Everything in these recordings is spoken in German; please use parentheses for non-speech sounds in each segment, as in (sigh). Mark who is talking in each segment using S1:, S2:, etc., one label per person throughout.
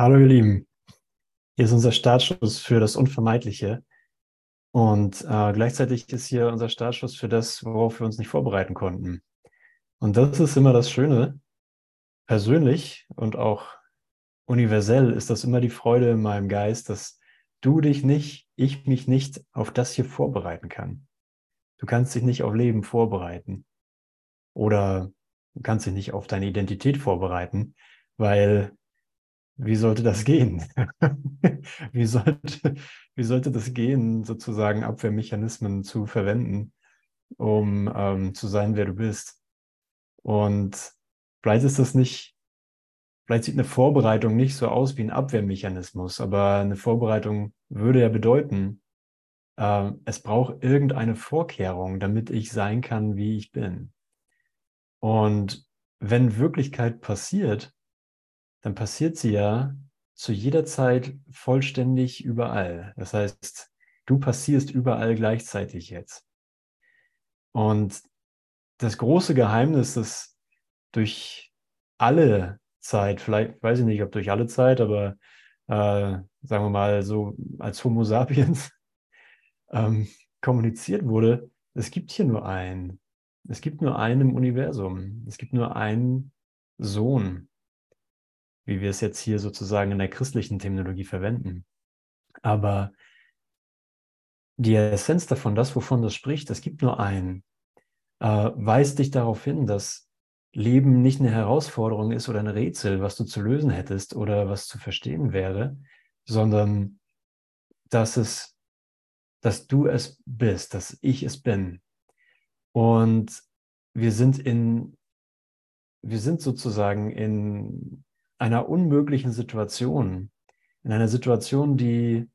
S1: Hallo ihr Lieben, hier ist unser Startschuss für das Unvermeidliche und äh, gleichzeitig ist hier unser Startschuss für das, worauf wir uns nicht vorbereiten konnten. Und das ist immer das Schöne. Persönlich und auch universell ist das immer die Freude in meinem Geist, dass du dich nicht, ich mich nicht auf das hier vorbereiten kann. Du kannst dich nicht auf Leben vorbereiten oder du kannst dich nicht auf deine Identität vorbereiten, weil wie sollte das gehen? (laughs) wie, sollte, wie sollte das gehen, sozusagen Abwehrmechanismen zu verwenden, um ähm, zu sein, wer du bist? Und vielleicht ist das nicht, vielleicht sieht eine Vorbereitung nicht so aus wie ein Abwehrmechanismus, aber eine Vorbereitung würde ja bedeuten, äh, es braucht irgendeine Vorkehrung, damit ich sein kann, wie ich bin. Und wenn Wirklichkeit passiert, dann passiert sie ja zu jeder Zeit vollständig überall. Das heißt, du passierst überall gleichzeitig jetzt. Und das große Geheimnis, das durch alle Zeit, vielleicht weiß ich nicht, ob durch alle Zeit, aber äh, sagen wir mal so als Homo sapiens (laughs) ähm, kommuniziert wurde, es gibt hier nur einen. Es gibt nur einen im Universum. Es gibt nur einen Sohn wie wir es jetzt hier sozusagen in der christlichen Terminologie verwenden. Aber die Essenz davon, das, wovon das spricht, es gibt nur einen, äh, weist dich darauf hin, dass Leben nicht eine Herausforderung ist oder ein Rätsel, was du zu lösen hättest oder was zu verstehen wäre, sondern dass es, dass du es bist, dass ich es bin. Und wir sind in, wir sind sozusagen in einer unmöglichen Situation, in einer Situation, die,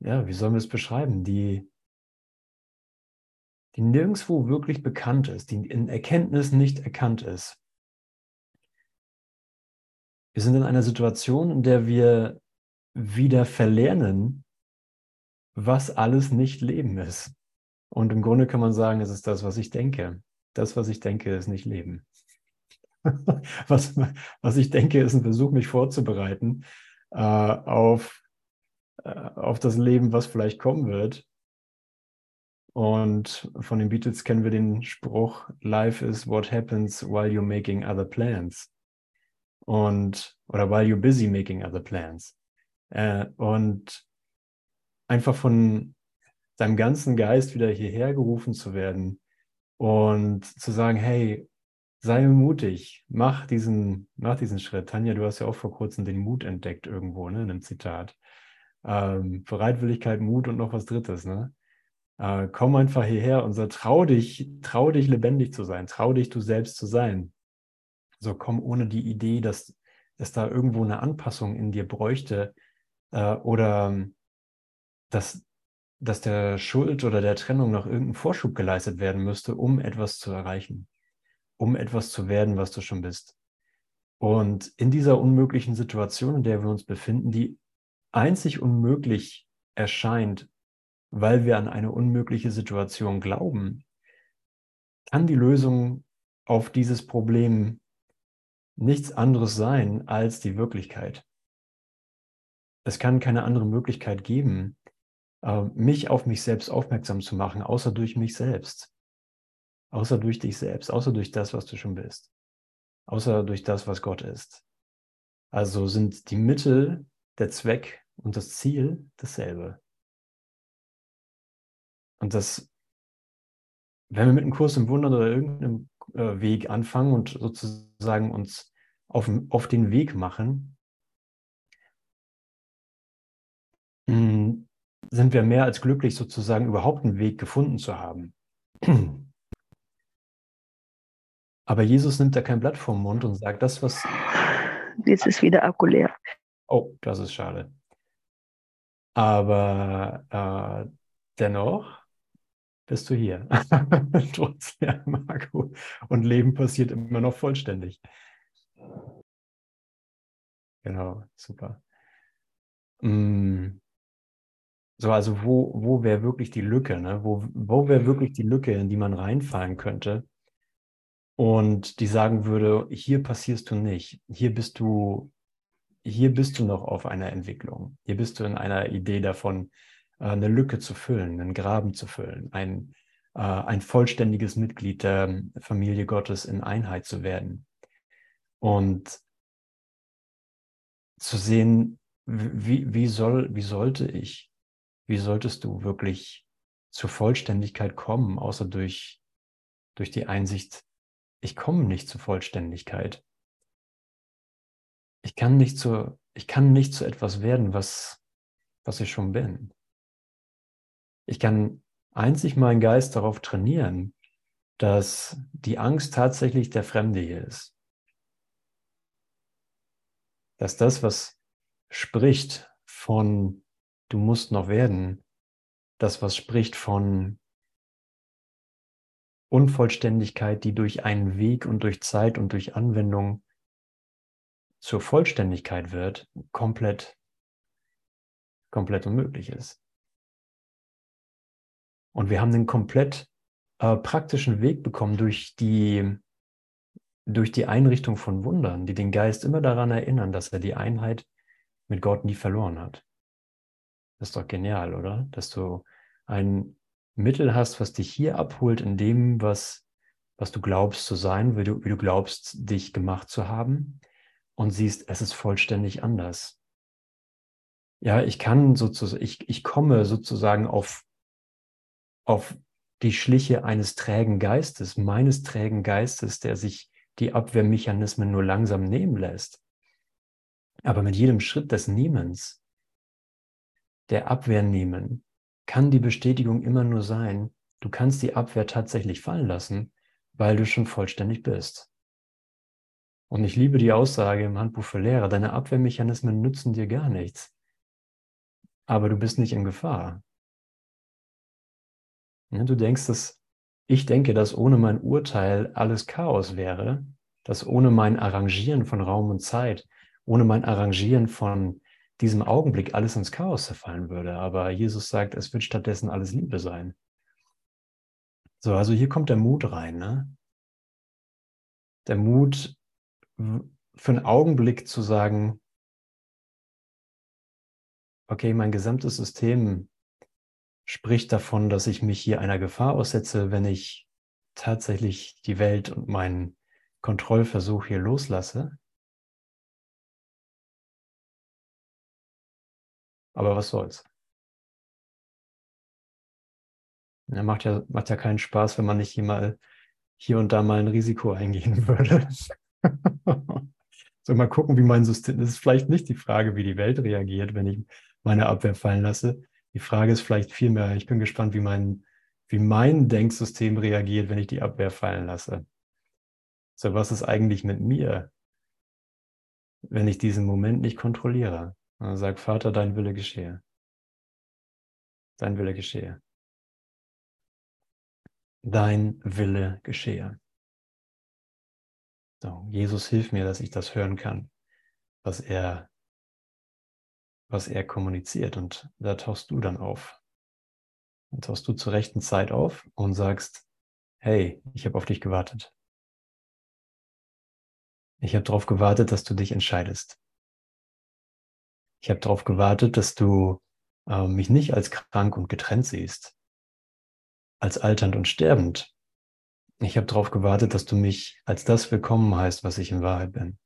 S1: ja, wie sollen wir es beschreiben, die, die nirgendwo wirklich bekannt ist, die in Erkenntnis nicht erkannt ist. Wir sind in einer Situation, in der wir wieder verlernen, was alles nicht Leben ist. Und im Grunde kann man sagen, es ist das, was ich denke. Das, was ich denke, ist nicht Leben. (laughs) was, was ich denke, ist ein Versuch, mich vorzubereiten äh, auf, äh, auf das Leben, was vielleicht kommen wird. Und von den Beatles kennen wir den Spruch, Life is what happens while you're making other plans. Und, oder while you're busy making other plans. Äh, und einfach von deinem ganzen Geist wieder hierher gerufen zu werden und zu sagen, hey, sei mutig, mach diesen, mach diesen Schritt. Tanja, du hast ja auch vor kurzem den Mut entdeckt irgendwo, ne, in einem Zitat. Ähm, Bereitwilligkeit, Mut und noch was Drittes, ne? Äh, komm einfach hierher und sag, trau dich, trau dich lebendig zu sein, trau dich du selbst zu sein. So komm ohne die Idee, dass es da irgendwo eine Anpassung in dir bräuchte äh, oder dass, dass der Schuld oder der Trennung noch irgendein Vorschub geleistet werden müsste, um etwas zu erreichen um etwas zu werden, was du schon bist. Und in dieser unmöglichen Situation, in der wir uns befinden, die einzig unmöglich erscheint, weil wir an eine unmögliche Situation glauben, kann die Lösung auf dieses Problem nichts anderes sein als die Wirklichkeit. Es kann keine andere Möglichkeit geben, äh, mich auf mich selbst aufmerksam zu machen, außer durch mich selbst. Außer durch dich selbst, außer durch das, was du schon bist. Außer durch das, was Gott ist. Also sind die Mittel, der Zweck und das Ziel dasselbe. Und das, wenn wir mit einem Kurs im Wunder oder irgendeinem äh, Weg anfangen und sozusagen uns auf, auf den Weg machen, hm, sind wir mehr als glücklich, sozusagen überhaupt einen Weg gefunden zu haben. Aber Jesus nimmt da kein Blatt vom Mund und sagt, das, was.
S2: Jetzt ist wieder Akku leer.
S1: Oh, das ist schade. Aber äh, dennoch bist du hier. (laughs) Trotz leerem Akku. Und Leben passiert immer noch vollständig. Genau, super. Mm. So, also wo, wo wäre wirklich die Lücke? Ne? Wo, wo wäre wirklich die Lücke, in die man reinfallen könnte? Und die sagen würde, hier passierst du nicht, hier bist du, hier bist du noch auf einer Entwicklung. Hier bist du in einer Idee davon, äh, eine Lücke zu füllen, einen Graben zu füllen, ein, äh, ein vollständiges Mitglied der Familie Gottes in Einheit zu werden. Und zu sehen, wie, wie, soll, wie sollte ich, wie solltest du wirklich zur Vollständigkeit kommen, außer durch, durch die Einsicht, ich komme nicht zur Vollständigkeit. Ich kann nicht zu, ich kann nicht zu etwas werden, was, was ich schon bin. Ich kann einzig meinen Geist darauf trainieren, dass die Angst tatsächlich der Fremde hier ist. Dass das, was spricht von du musst noch werden, das, was spricht von Unvollständigkeit, die durch einen Weg und durch Zeit und durch Anwendung zur Vollständigkeit wird, komplett, komplett unmöglich ist. Und wir haben einen komplett äh, praktischen Weg bekommen durch die, durch die Einrichtung von Wundern, die den Geist immer daran erinnern, dass er die Einheit mit Gott nie verloren hat. Das ist doch genial, oder? Dass du ein Mittel hast, was dich hier abholt in dem, was, was du glaubst zu sein, wie du, wie du glaubst, dich gemacht zu haben und siehst, es ist vollständig anders. Ja, ich kann sozusagen, ich, ich komme sozusagen auf auf die Schliche eines trägen Geistes, meines trägen Geistes, der sich die Abwehrmechanismen nur langsam nehmen lässt. Aber mit jedem Schritt des Nehmens, der Abwehr nehmen, kann die Bestätigung immer nur sein, du kannst die Abwehr tatsächlich fallen lassen, weil du schon vollständig bist. Und ich liebe die Aussage im Handbuch für Lehrer, deine Abwehrmechanismen nützen dir gar nichts. Aber du bist nicht in Gefahr. Ne, du denkst, dass ich denke, dass ohne mein Urteil alles Chaos wäre, dass ohne mein Arrangieren von Raum und Zeit, ohne mein Arrangieren von diesem Augenblick alles ins Chaos zerfallen würde. Aber Jesus sagt, es wird stattdessen alles Liebe sein. So, also hier kommt der Mut rein. Ne? Der Mut, für einen Augenblick zu sagen, okay, mein gesamtes System spricht davon, dass ich mich hier einer Gefahr aussetze, wenn ich tatsächlich die Welt und meinen Kontrollversuch hier loslasse. Aber was soll's? Ja, macht, ja, macht ja keinen Spaß, wenn man nicht hier, mal, hier und da mal ein Risiko eingehen (laughs) würde. so mal gucken, wie mein System. Das ist vielleicht nicht die Frage, wie die Welt reagiert, wenn ich meine Abwehr fallen lasse, die Frage ist vielleicht vielmehr, ich bin gespannt, wie mein, wie mein Denksystem reagiert, wenn ich die Abwehr fallen lasse. So, was ist eigentlich mit mir, wenn ich diesen Moment nicht kontrolliere? Und sag, Vater, dein Wille geschehe. Dein Wille geschehe. Dein Wille geschehe. So, Jesus hilf mir, dass ich das hören kann, was er was er kommuniziert. Und da tauchst du dann auf. Dann tauchst du zur rechten Zeit auf und sagst, hey, ich habe auf dich gewartet. Ich habe darauf gewartet, dass du dich entscheidest. Ich habe darauf gewartet, dass du äh, mich nicht als krank und getrennt siehst, als alternd und sterbend. Ich habe darauf gewartet, dass du mich als das willkommen heißt, was ich in Wahrheit bin.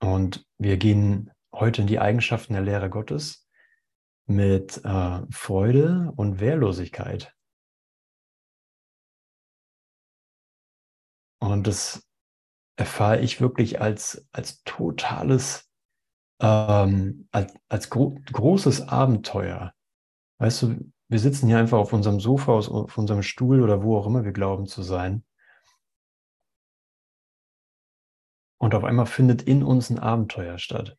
S1: Und wir gehen heute in die Eigenschaften der Lehre Gottes mit äh, Freude und Wehrlosigkeit. Und das erfahre ich wirklich als, als totales, ähm, als, als gro großes Abenteuer. Weißt du, wir sitzen hier einfach auf unserem Sofa, auf unserem Stuhl oder wo auch immer wir glauben zu sein. Und auf einmal findet in uns ein Abenteuer statt.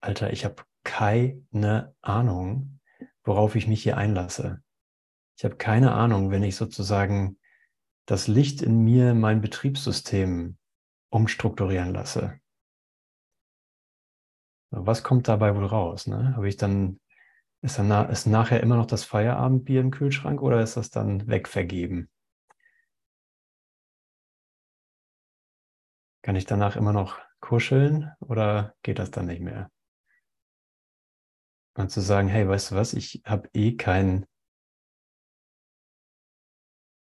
S1: Alter, ich habe keine Ahnung, worauf ich mich hier einlasse. Ich habe keine Ahnung, wenn ich sozusagen das Licht in mir mein Betriebssystem umstrukturieren lasse. Was kommt dabei wohl raus? Ne? Habe ich dann, ist dann ist nachher immer noch das Feierabendbier im Kühlschrank oder ist das dann wegvergeben? Kann ich danach immer noch kuscheln oder geht das dann nicht mehr? Und zu sagen, hey, weißt du was, ich habe eh kein,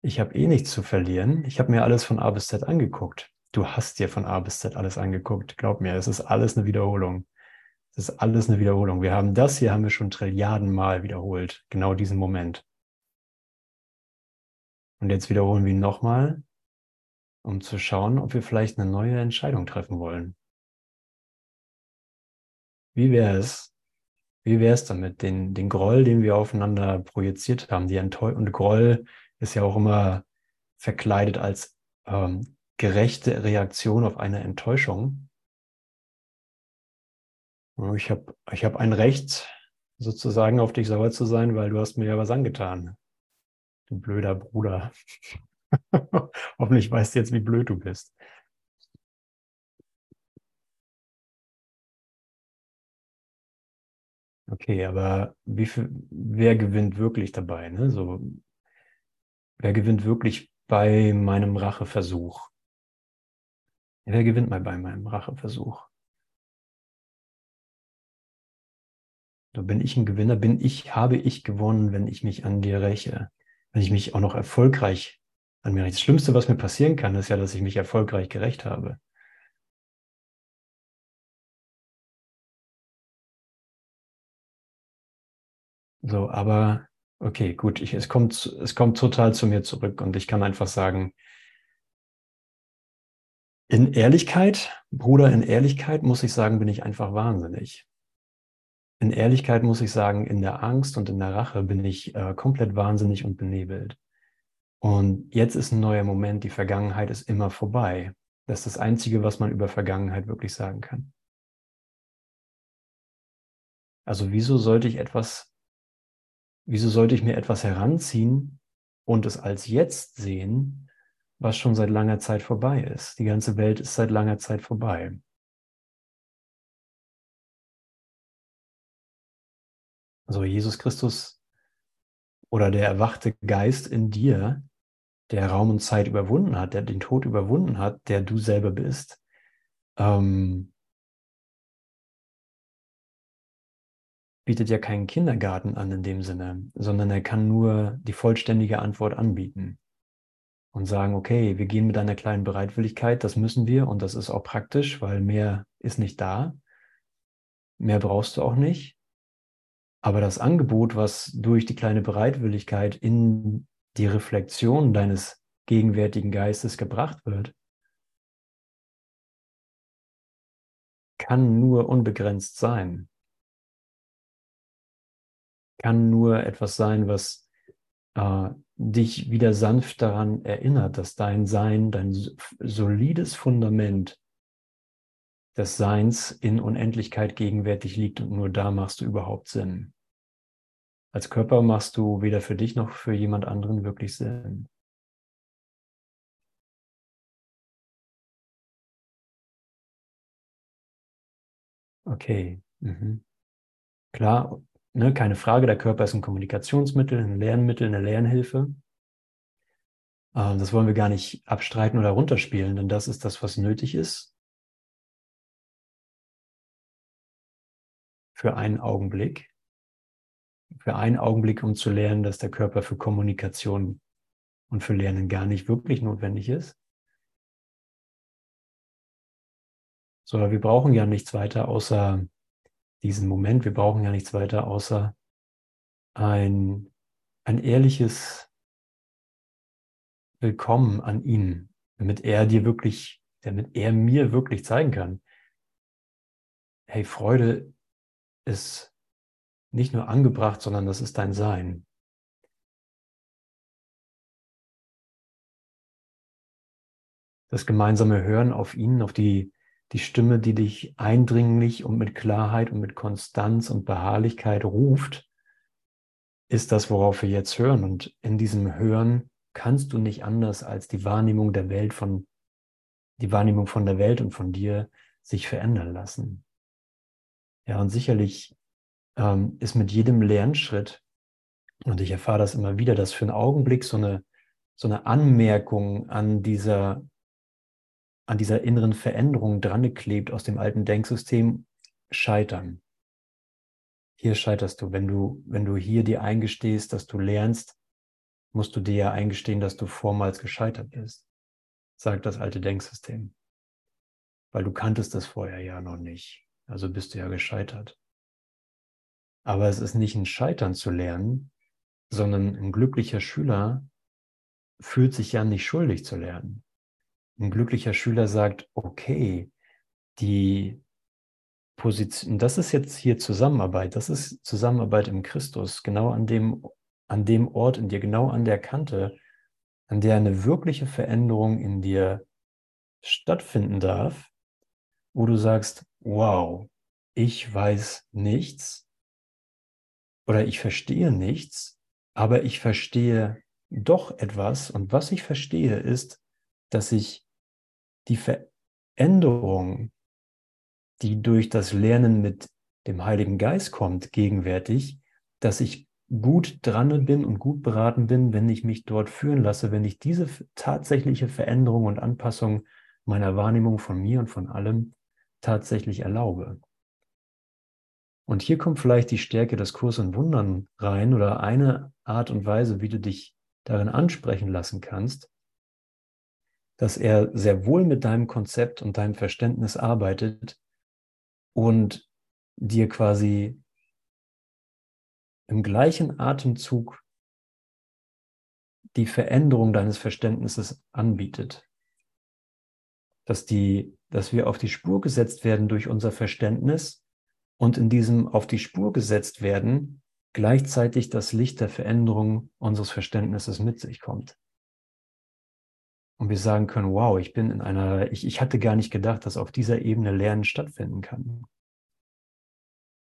S1: ich habe eh nichts zu verlieren. Ich habe mir alles von A bis Z angeguckt. Du hast dir von A bis Z alles angeguckt. Glaub mir, es ist alles eine Wiederholung. Es ist alles eine Wiederholung. Wir haben das hier, haben wir schon Trilliarden Mal wiederholt. Genau diesen Moment. Und jetzt wiederholen wir ihn nochmal, um zu schauen, ob wir vielleicht eine neue Entscheidung treffen wollen. Wie wäre es, wie wäre es damit, den, den Groll, den wir aufeinander projiziert haben, die Enttäuschung, und Groll ist ja auch immer verkleidet als ähm, gerechte Reaktion auf eine Enttäuschung. Ich habe ich hab ein Recht, sozusagen auf dich sauer zu sein, weil du hast mir ja was angetan. Du blöder Bruder. (laughs) Hoffentlich weißt du jetzt, wie blöd du bist. Okay, aber wie viel, wer gewinnt wirklich dabei? Ne? So, wer gewinnt wirklich bei meinem Racheversuch? Wer gewinnt mal bei meinem Racheversuch? Da bin ich ein Gewinner, bin ich, habe ich gewonnen, wenn ich mich an dir räche, wenn ich mich auch noch erfolgreich an mir räche. Das Schlimmste, was mir passieren kann, ist ja, dass ich mich erfolgreich gerecht habe. So, aber okay, gut, ich, es, kommt, es kommt total zu mir zurück und ich kann einfach sagen, in Ehrlichkeit, Bruder, in Ehrlichkeit muss ich sagen, bin ich einfach wahnsinnig. In Ehrlichkeit muss ich sagen, in der Angst und in der Rache bin ich äh, komplett wahnsinnig und benebelt. Und jetzt ist ein neuer Moment, die Vergangenheit ist immer vorbei. Das ist das Einzige, was man über Vergangenheit wirklich sagen kann. Also wieso sollte ich etwas Wieso sollte ich mir etwas heranziehen und es als jetzt sehen, was schon seit langer Zeit vorbei ist? Die ganze Welt ist seit langer Zeit vorbei. Also Jesus Christus oder der erwachte Geist in dir, der Raum und Zeit überwunden hat, der den Tod überwunden hat, der du selber bist, ähm, bietet ja keinen Kindergarten an in dem Sinne, sondern er kann nur die vollständige Antwort anbieten und sagen, okay, wir gehen mit einer kleinen Bereitwilligkeit, das müssen wir und das ist auch praktisch, weil mehr ist nicht da. Mehr brauchst du auch nicht. Aber das Angebot, was durch die kleine Bereitwilligkeit in die Reflexion deines gegenwärtigen Geistes gebracht wird, kann nur unbegrenzt sein kann nur etwas sein, was äh, dich wieder sanft daran erinnert, dass dein Sein, dein solides Fundament des Seins in Unendlichkeit gegenwärtig liegt und nur da machst du überhaupt Sinn. Als Körper machst du weder für dich noch für jemand anderen wirklich Sinn. Okay. Mhm. Klar, Ne, keine Frage, der Körper ist ein Kommunikationsmittel, ein Lernmittel, eine Lernhilfe. Ähm, das wollen wir gar nicht abstreiten oder runterspielen, denn das ist das, was nötig ist. Für einen Augenblick. Für einen Augenblick, um zu lernen, dass der Körper für Kommunikation und für Lernen gar nicht wirklich notwendig ist. So, wir brauchen ja nichts weiter außer diesen Moment. Wir brauchen ja nichts weiter außer ein, ein ehrliches Willkommen an ihn, damit er dir wirklich, damit er mir wirklich zeigen kann, hey, Freude ist nicht nur angebracht, sondern das ist dein Sein. Das gemeinsame Hören auf ihn, auf die die Stimme, die dich eindringlich und mit Klarheit und mit Konstanz und Beharrlichkeit ruft, ist das, worauf wir jetzt hören. Und in diesem Hören kannst du nicht anders als die Wahrnehmung der Welt von, die Wahrnehmung von der Welt und von dir sich verändern lassen. Ja, und sicherlich ähm, ist mit jedem Lernschritt, und ich erfahre das immer wieder, dass für einen Augenblick so eine, so eine Anmerkung an dieser an dieser inneren Veränderung dran geklebt aus dem alten Denksystem scheitern. Hier scheiterst du, wenn du, wenn du hier dir eingestehst, dass du lernst, musst du dir ja eingestehen, dass du vormals gescheitert bist, sagt das alte Denksystem. Weil du kanntest das vorher ja noch nicht. Also bist du ja gescheitert. Aber es ist nicht ein Scheitern zu lernen, sondern ein glücklicher Schüler fühlt sich ja nicht schuldig zu lernen. Ein glücklicher Schüler sagt, okay, die Position, das ist jetzt hier Zusammenarbeit, das ist Zusammenarbeit im Christus, genau an dem, an dem Ort in dir, genau an der Kante, an der eine wirkliche Veränderung in dir stattfinden darf, wo du sagst, wow, ich weiß nichts oder ich verstehe nichts, aber ich verstehe doch etwas. Und was ich verstehe, ist, dass ich die Veränderung, die durch das Lernen mit dem Heiligen Geist kommt, gegenwärtig, dass ich gut dran bin und gut beraten bin, wenn ich mich dort führen lasse, wenn ich diese tatsächliche Veränderung und Anpassung meiner Wahrnehmung von mir und von allem tatsächlich erlaube. Und hier kommt vielleicht die Stärke des Kurs in Wundern rein oder eine Art und Weise, wie du dich darin ansprechen lassen kannst, dass er sehr wohl mit deinem Konzept und deinem Verständnis arbeitet und dir quasi im gleichen Atemzug die Veränderung deines Verständnisses anbietet. Dass, die, dass wir auf die Spur gesetzt werden durch unser Verständnis und in diesem auf die Spur gesetzt werden gleichzeitig das Licht der Veränderung unseres Verständnisses mit sich kommt. Und wir sagen können, wow, ich bin in einer, ich, ich hatte gar nicht gedacht, dass auf dieser Ebene Lernen stattfinden kann.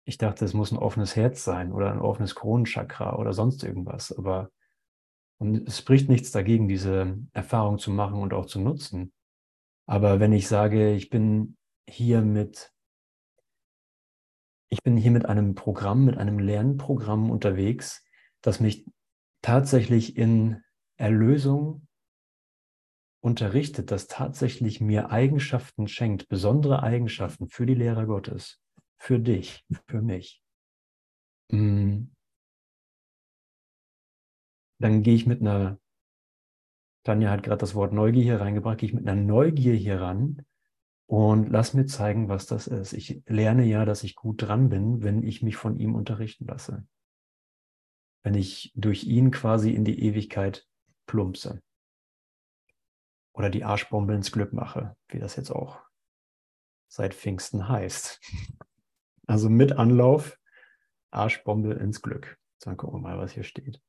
S1: Ich dachte, es muss ein offenes Herz sein oder ein offenes Kronenchakra oder sonst irgendwas. Aber und es spricht nichts dagegen, diese Erfahrung zu machen und auch zu nutzen. Aber wenn ich sage, ich bin hier mit ich bin hier mit einem Programm, mit einem Lernprogramm unterwegs, das mich tatsächlich in Erlösung unterrichtet, das tatsächlich mir Eigenschaften schenkt, besondere Eigenschaften für die Lehrer Gottes, für dich, für mich. Mm. Dann gehe ich mit einer, Tanja hat gerade das Wort Neugier hier reingebracht, gehe ich mit einer Neugier hier ran und lass mir zeigen, was das ist. Ich lerne ja, dass ich gut dran bin, wenn ich mich von ihm unterrichten lasse. Wenn ich durch ihn quasi in die Ewigkeit plumpse. Oder die Arschbombe ins Glück mache, wie das jetzt auch seit Pfingsten heißt. (laughs) Also mit Anlauf, Arschbombe ins Glück. Dann gucken wir mal, was hier steht.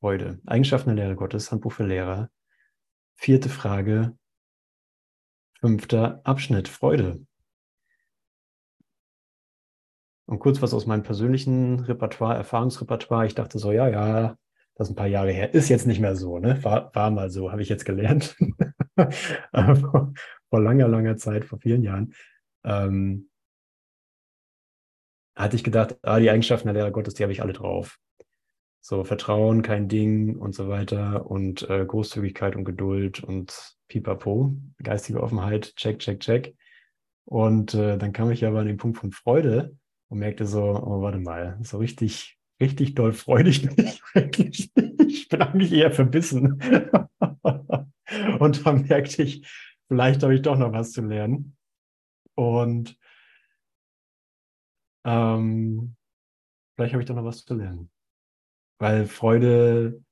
S1: Freude. Eigenschaften der Lehre Gottes, Handbuch für Lehrer. Vierte Frage, Fünfter Abschnitt, Freude. Und kurz was aus meinem persönlichen Repertoire, Erfahrungsrepertoire. Ich dachte so, ja, ja, das ist ein paar Jahre her. Ist jetzt nicht mehr so, ne? War, war mal so, habe ich jetzt gelernt. (laughs) vor, vor, langer, langer Zeit, vor vielen Jahren, ähm, hatte ich gedacht, ah, die Eigenschaften der Lehrer Gottes, die habe ich alle drauf. So Vertrauen, kein Ding und so weiter und äh, Großzügigkeit und Geduld und Pipapo, geistige Offenheit, check, check, check. Und äh, dann kam ich aber an den Punkt von Freude und merkte so, oh, warte mal, so richtig, richtig doll freudig (laughs) bin ich bin eigentlich eher verbissen. (laughs) und dann merkte ich, vielleicht habe ich doch noch was zu lernen. Und ähm, vielleicht habe ich doch noch was zu lernen. Weil Freude,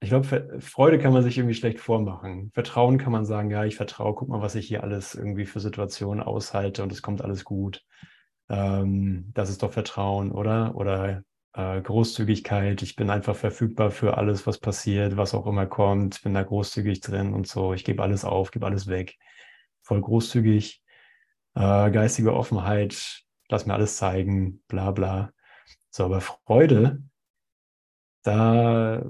S1: ich glaube, Freude kann man sich irgendwie schlecht vormachen. Vertrauen kann man sagen, ja, ich vertraue, guck mal, was ich hier alles irgendwie für Situationen aushalte und es kommt alles gut. Ähm, das ist doch Vertrauen, oder? Oder äh, Großzügigkeit, ich bin einfach verfügbar für alles, was passiert, was auch immer kommt, bin da großzügig drin und so. Ich gebe alles auf, gebe alles weg. Voll großzügig. Äh, geistige Offenheit, lass mir alles zeigen, bla bla. So, aber Freude da,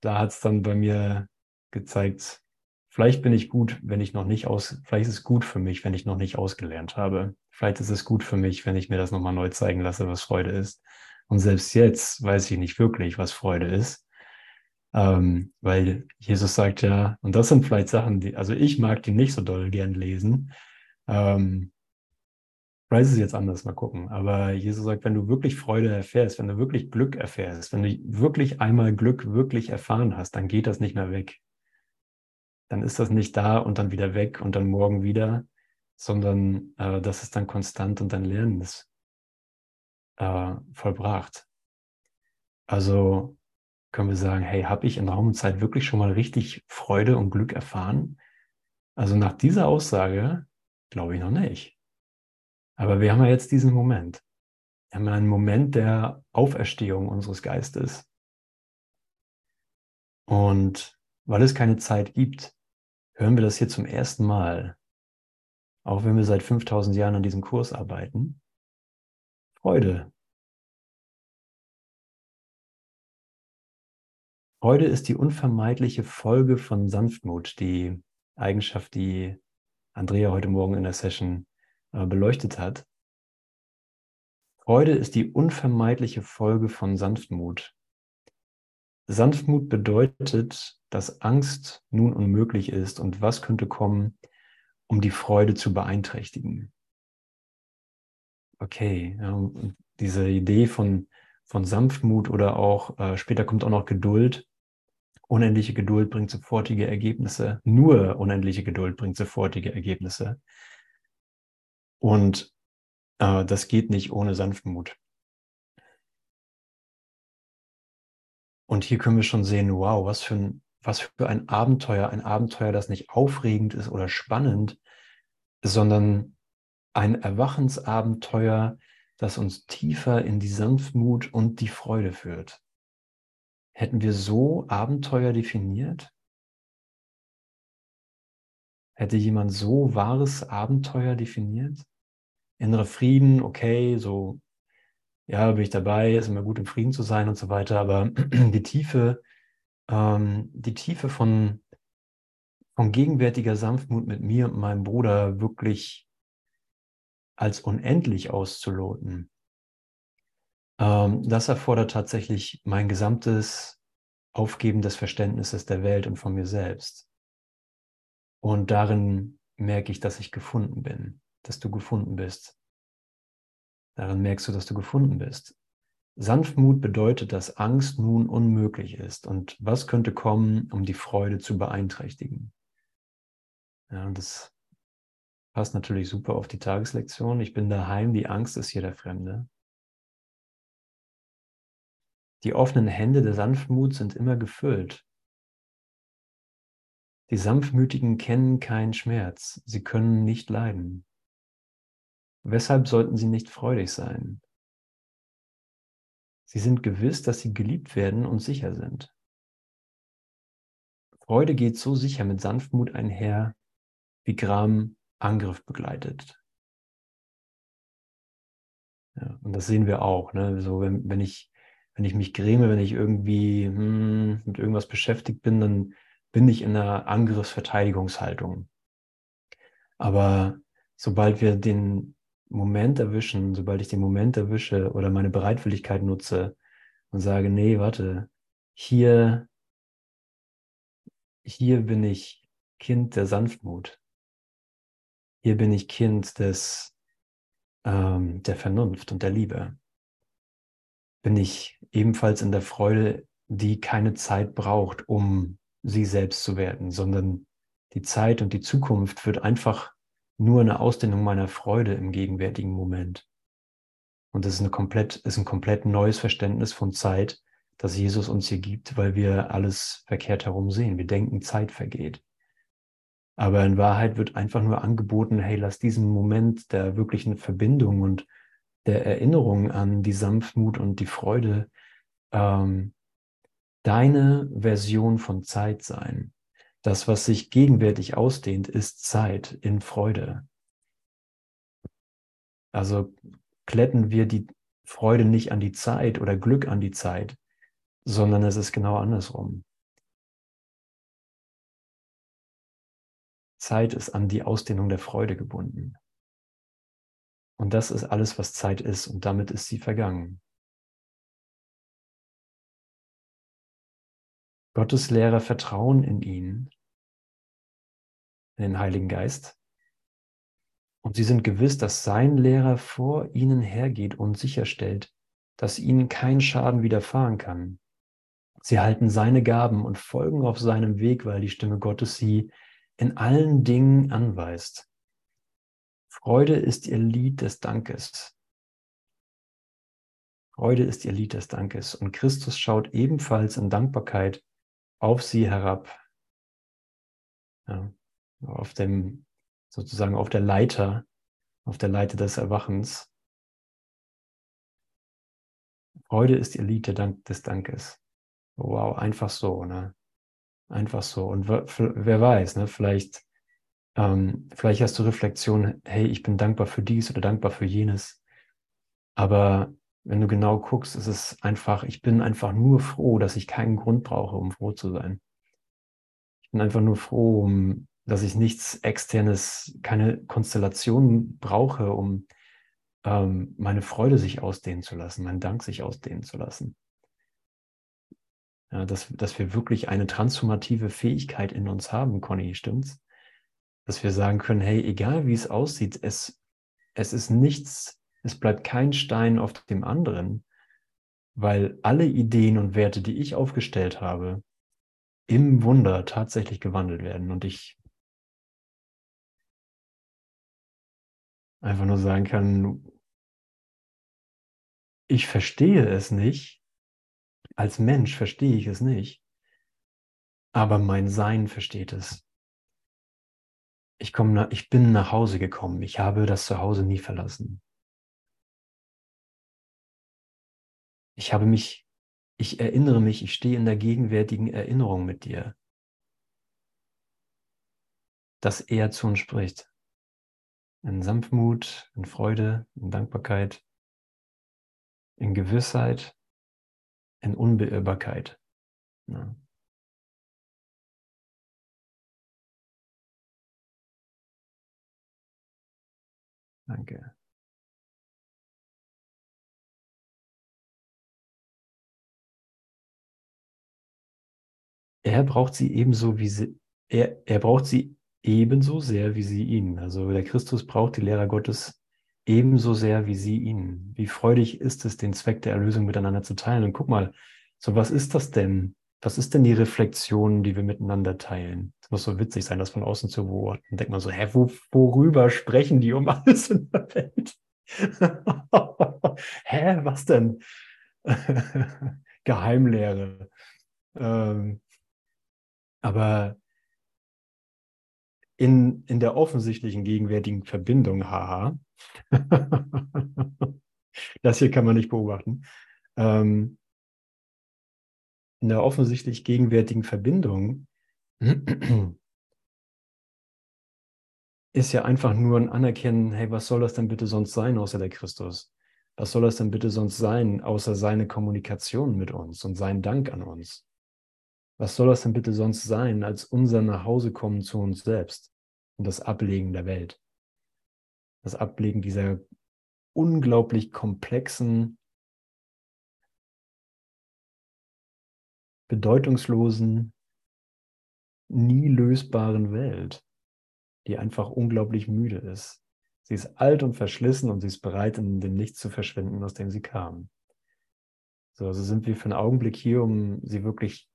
S1: da hat es dann bei mir gezeigt, vielleicht bin ich gut, wenn ich noch nicht aus, vielleicht ist es gut für mich, wenn ich noch nicht ausgelernt habe. Vielleicht ist es gut für mich, wenn ich mir das nochmal neu zeigen lasse, was Freude ist. Und selbst jetzt weiß ich nicht wirklich, was Freude ist. Ähm, weil Jesus sagt ja, und das sind vielleicht Sachen, die, also ich mag die nicht so doll gern lesen. Ähm, ist es jetzt anders, mal gucken. Aber Jesus sagt, wenn du wirklich Freude erfährst, wenn du wirklich Glück erfährst, wenn du wirklich einmal Glück wirklich erfahren hast, dann geht das nicht mehr weg. Dann ist das nicht da und dann wieder weg und dann morgen wieder, sondern äh, das ist dann konstant und dein Lernen ist äh, vollbracht. Also können wir sagen, hey, habe ich in Raum und Zeit wirklich schon mal richtig Freude und Glück erfahren? Also nach dieser Aussage glaube ich noch nicht. Aber wir haben ja jetzt diesen Moment. Wir haben einen Moment der Auferstehung unseres Geistes. Und weil es keine Zeit gibt, hören wir das hier zum ersten Mal, auch wenn wir seit 5000 Jahren an diesem Kurs arbeiten. Freude. Freude ist die unvermeidliche Folge von Sanftmut, die Eigenschaft, die Andrea heute Morgen in der Session äh, beleuchtet hat. Freude ist die unvermeidliche Folge von Sanftmut. Sanftmut bedeutet, dass Angst nun unmöglich ist und was könnte kommen, um die Freude zu beeinträchtigen. Okay, ähm, diese Idee von, von Sanftmut oder auch äh, später kommt auch noch Geduld. Unendliche Geduld bringt sofortige Ergebnisse. Nur unendliche Geduld bringt sofortige Ergebnisse. Und äh, das geht nicht ohne Sanftmut. Und hier können wir schon sehen, wow, was für ein, was für ein Abenteuer, ein Abenteuer, das nicht aufregend ist oder spannend, sondern ein Erwachensabenteuer, das uns tiefer in die Sanftmut und die Freude führt. Hätten wir so Abenteuer definiert? Hätte jemand so wahres Abenteuer definiert? Innerer Frieden, okay, so, ja, bin ich dabei, ist immer gut im Frieden zu sein und so weiter, aber (clears throat) die Tiefe, ähm, die Tiefe von, von gegenwärtiger Sanftmut mit mir und meinem Bruder wirklich als unendlich auszuloten, ähm, das erfordert tatsächlich mein gesamtes Aufgeben des Verständnisses der Welt und von mir selbst. Und darin merke ich, dass ich gefunden bin, dass du gefunden bist. Darin merkst du, dass du gefunden bist. Sanftmut bedeutet, dass Angst nun unmöglich ist. Und was könnte kommen, um die Freude zu beeinträchtigen? Ja, und das passt natürlich super auf die Tageslektion. Ich bin daheim, die Angst ist hier der Fremde. Die offenen Hände der Sanftmut sind immer gefüllt. Die Sanftmütigen kennen keinen Schmerz, sie können nicht leiden. Weshalb sollten sie nicht freudig sein? Sie sind gewiss, dass sie geliebt werden und sicher sind. Freude geht so sicher mit Sanftmut einher, wie Gram Angriff begleitet. Ja, und das sehen wir auch. Ne? So, wenn, wenn ich wenn ich mich gräme, wenn ich irgendwie hm, mit irgendwas beschäftigt bin, dann bin ich in einer Angriffsverteidigungshaltung. Aber sobald wir den Moment erwischen, sobald ich den Moment erwische oder meine Bereitwilligkeit nutze und sage, nee, warte, hier, hier bin ich Kind der Sanftmut. Hier bin ich Kind des, ähm, der Vernunft und der Liebe bin ich ebenfalls in der Freude, die keine Zeit braucht, um sie selbst zu werden, sondern die Zeit und die Zukunft wird einfach nur eine Ausdehnung meiner Freude im gegenwärtigen Moment. Und das ist, eine komplett, ist ein komplett neues Verständnis von Zeit, das Jesus uns hier gibt, weil wir alles verkehrt herum sehen. Wir denken, Zeit vergeht. Aber in Wahrheit wird einfach nur angeboten, hey, lass diesen Moment der wirklichen Verbindung und der Erinnerung an die Sanftmut und die Freude ähm, deine Version von Zeit sein. Das, was sich gegenwärtig ausdehnt, ist Zeit in Freude. Also kletten wir die Freude nicht an die Zeit oder Glück an die Zeit, sondern es ist genau andersrum. Zeit ist an die Ausdehnung der Freude gebunden. Und das ist alles, was Zeit ist, und damit ist sie vergangen. Gottes Lehrer vertrauen in ihn, in den Heiligen Geist. Und sie sind gewiss, dass sein Lehrer vor ihnen hergeht und sicherstellt, dass ihnen kein Schaden widerfahren kann. Sie halten seine Gaben und folgen auf seinem Weg, weil die Stimme Gottes sie in allen Dingen anweist. Freude ist ihr Lied des Dankes. Freude ist ihr Lied des Dankes. Und Christus schaut ebenfalls in Dankbarkeit auf sie herab. Ja, auf dem, sozusagen auf der Leiter, auf der Leiter des Erwachens. Freude ist ihr Lied des Dankes. Wow, einfach so, ne? Einfach so. Und wer weiß, ne? Vielleicht, ähm, vielleicht hast du Reflexion, hey, ich bin dankbar für dies oder dankbar für jenes. Aber wenn du genau guckst, ist es einfach, ich bin einfach nur froh, dass ich keinen Grund brauche, um froh zu sein. Ich bin einfach nur froh, um, dass ich nichts externes, keine Konstellation brauche, um ähm, meine Freude sich ausdehnen zu lassen, meinen Dank sich ausdehnen zu lassen. Ja, dass, dass wir wirklich eine transformative Fähigkeit in uns haben, Conny, stimmt's? Dass wir sagen können, hey, egal wie es aussieht, es, es ist nichts es bleibt kein Stein auf dem anderen, weil alle Ideen und Werte, die ich aufgestellt habe, im Wunder tatsächlich gewandelt werden und ich einfach nur sagen kann, ich verstehe es nicht, als Mensch verstehe ich es nicht, aber mein Sein versteht es. Ich, komme, ich bin nach Hause gekommen, ich habe das Zuhause nie verlassen. Ich habe mich, ich erinnere mich, ich stehe in der gegenwärtigen Erinnerung mit dir, dass er zu uns spricht. In Sanftmut, in Freude, in Dankbarkeit, in Gewissheit, in Unbeirrbarkeit. Ja. Danke. er braucht sie ebenso wie sie, er, er braucht sie ebenso sehr wie sie ihn. Also der Christus braucht die Lehrer Gottes ebenso sehr wie sie ihn. Wie freudig ist es, den Zweck der Erlösung miteinander zu teilen. Und guck mal, so was ist das denn? Was ist denn die Reflexion, die wir miteinander teilen? Es muss so witzig sein, das von außen zu beobachten. Denkt man so, hä, wo, worüber sprechen die um alles in der Welt? (laughs) hä, was denn? (laughs) Geheimlehre. Ähm, aber in, in der offensichtlichen gegenwärtigen Verbindung, haha, (laughs) das hier kann man nicht beobachten, ähm, in der offensichtlich gegenwärtigen Verbindung ist ja einfach nur ein Anerkennen, hey, was soll das denn bitte sonst sein außer der Christus? Was soll das denn bitte sonst sein, außer seine Kommunikation mit uns und sein Dank an uns? Was soll das denn bitte sonst sein, als unser Nachhausekommen zu uns selbst und das Ablegen der Welt? Das Ablegen dieser unglaublich komplexen, bedeutungslosen, nie lösbaren Welt, die einfach unglaublich müde ist. Sie ist alt und verschlissen und sie ist bereit, in dem Nichts zu verschwinden, aus dem sie kam. So, also sind wir für einen Augenblick hier, um sie wirklich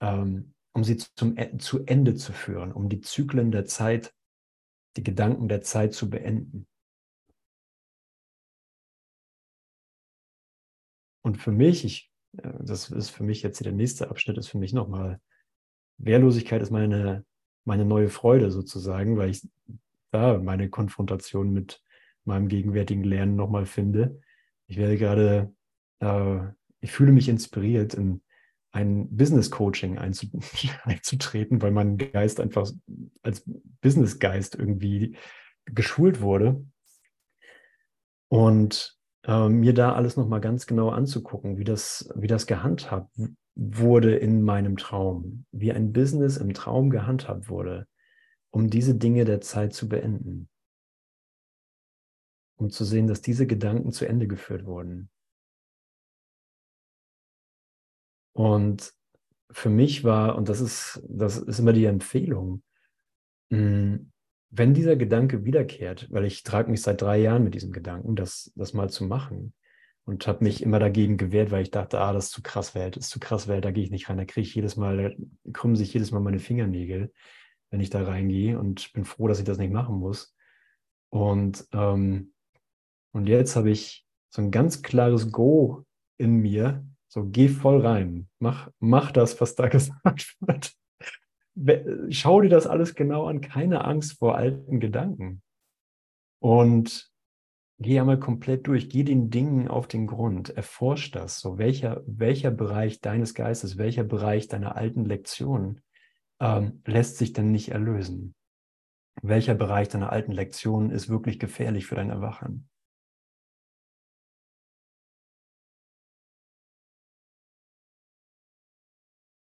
S1: ähm, um sie zum, e, zu Ende zu führen, um die Zyklen der Zeit, die Gedanken der Zeit zu beenden. Und für mich, ich, äh, das ist für mich jetzt der nächste Abschnitt, ist für mich nochmal, Wehrlosigkeit ist meine, meine neue Freude sozusagen, weil ich da meine Konfrontation mit meinem gegenwärtigen Lernen nochmal finde. Ich werde gerade, äh, ich fühle mich inspiriert in ein Business Coaching (laughs) einzutreten, weil mein Geist einfach als Business Geist irgendwie geschult wurde. Und äh, mir da alles nochmal ganz genau anzugucken, wie das, wie das gehandhabt wurde in meinem Traum, wie ein Business im Traum gehandhabt wurde, um diese Dinge der Zeit zu beenden. Um zu sehen, dass diese Gedanken zu Ende geführt wurden. Und für mich war, und das ist, das ist immer die Empfehlung, hm, wenn dieser Gedanke wiederkehrt, weil ich trage mich seit drei Jahren mit diesem Gedanken, das, das mal zu machen und habe mich immer dagegen gewehrt, weil ich dachte, ah, das ist zu krass Welt, ist zu krass Welt, da gehe ich nicht rein, da kriege ich jedes Mal, krümmen sich jedes Mal meine Fingernägel, wenn ich da reingehe und bin froh, dass ich das nicht machen muss. Und, ähm, und jetzt habe ich so ein ganz klares Go in mir, so geh voll rein, mach, mach das, was da (laughs) gesagt wird schau dir das alles genau an, keine Angst vor alten Gedanken. Und geh einmal komplett durch, geh den Dingen auf den Grund, erforsch das, so welcher, welcher Bereich deines Geistes, welcher Bereich deiner alten Lektionen ähm, lässt sich denn nicht erlösen? Welcher Bereich deiner alten Lektionen ist wirklich gefährlich für dein Erwachen?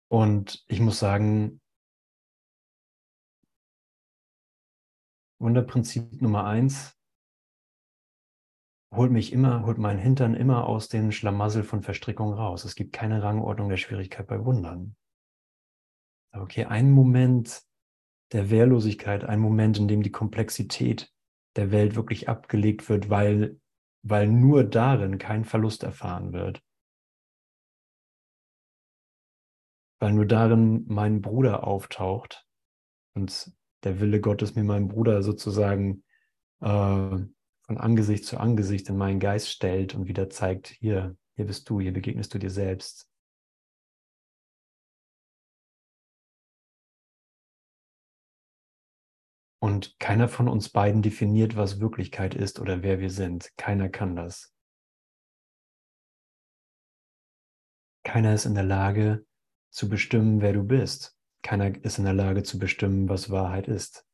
S1: Und ich muss sagen, Wunderprinzip Nummer eins, holt mich immer, holt meinen Hintern immer aus den Schlamassel von Verstrickung raus. Es gibt keine Rangordnung der Schwierigkeit bei Wundern. Okay, ein Moment der Wehrlosigkeit, ein Moment, in dem die Komplexität der Welt wirklich abgelegt wird, weil, weil nur darin kein Verlust erfahren wird. Weil nur darin mein Bruder auftaucht und der Wille Gottes mir meinen Bruder sozusagen äh, von Angesicht zu Angesicht in meinen Geist stellt und wieder zeigt, hier, hier bist du, hier begegnest du dir selbst. Und keiner von uns beiden definiert, was Wirklichkeit ist oder wer wir sind. Keiner kann das. Keiner ist in der Lage zu bestimmen, wer du bist. Keiner ist in der Lage zu bestimmen, was Wahrheit ist.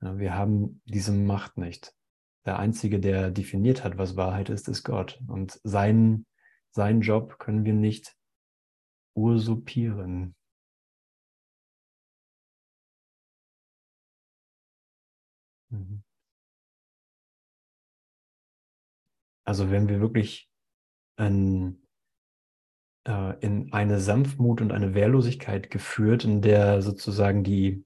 S1: Wir haben diese Macht nicht. Der Einzige, der definiert hat, was Wahrheit ist, ist Gott. Und seinen, seinen Job können wir nicht usurpieren. Mhm. Also wenn wir wirklich ein äh, in eine Sanftmut und eine Wehrlosigkeit geführt, in der sozusagen die,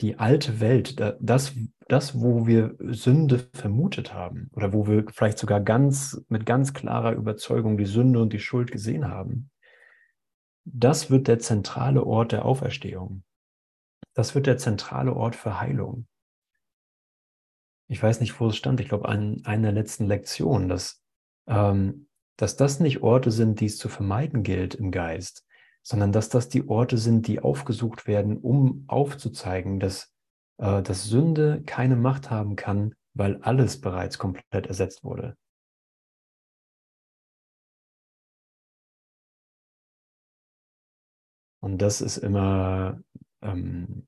S1: die alte Welt, das, das, wo wir Sünde vermutet haben oder wo wir vielleicht sogar ganz mit ganz klarer Überzeugung die Sünde und die Schuld gesehen haben, das wird der zentrale Ort der Auferstehung. Das wird der zentrale Ort für Heilung. Ich weiß nicht, wo es stand. Ich glaube, an einer letzten Lektion, dass ähm, dass das nicht Orte sind, die es zu vermeiden gilt im Geist, sondern dass das die Orte sind, die aufgesucht werden, um aufzuzeigen, dass, äh, dass Sünde keine Macht haben kann, weil alles bereits komplett ersetzt wurde. Und das ist immer, ähm,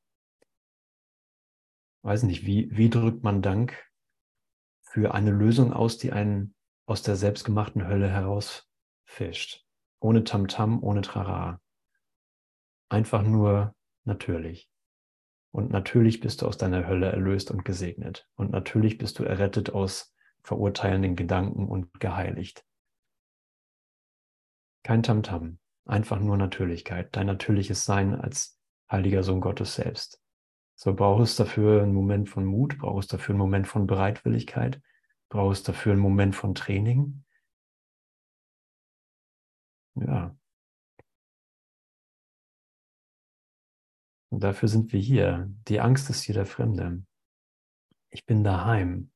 S1: weiß nicht, wie, wie drückt man Dank für eine Lösung aus, die einen aus der selbstgemachten Hölle herausfischt. Ohne Tamtam, ohne Trara. Einfach nur natürlich. Und natürlich bist du aus deiner Hölle erlöst und gesegnet. Und natürlich bist du errettet aus verurteilenden Gedanken und geheiligt. Kein Tamtam, einfach nur Natürlichkeit, dein natürliches Sein als heiliger Sohn Gottes selbst. So brauchst du dafür einen Moment von Mut, brauchst du dafür einen Moment von Bereitwilligkeit, brauchst dafür einen Moment von Training. Ja. Und dafür sind wir hier. Die Angst ist hier der Fremde. Ich bin daheim.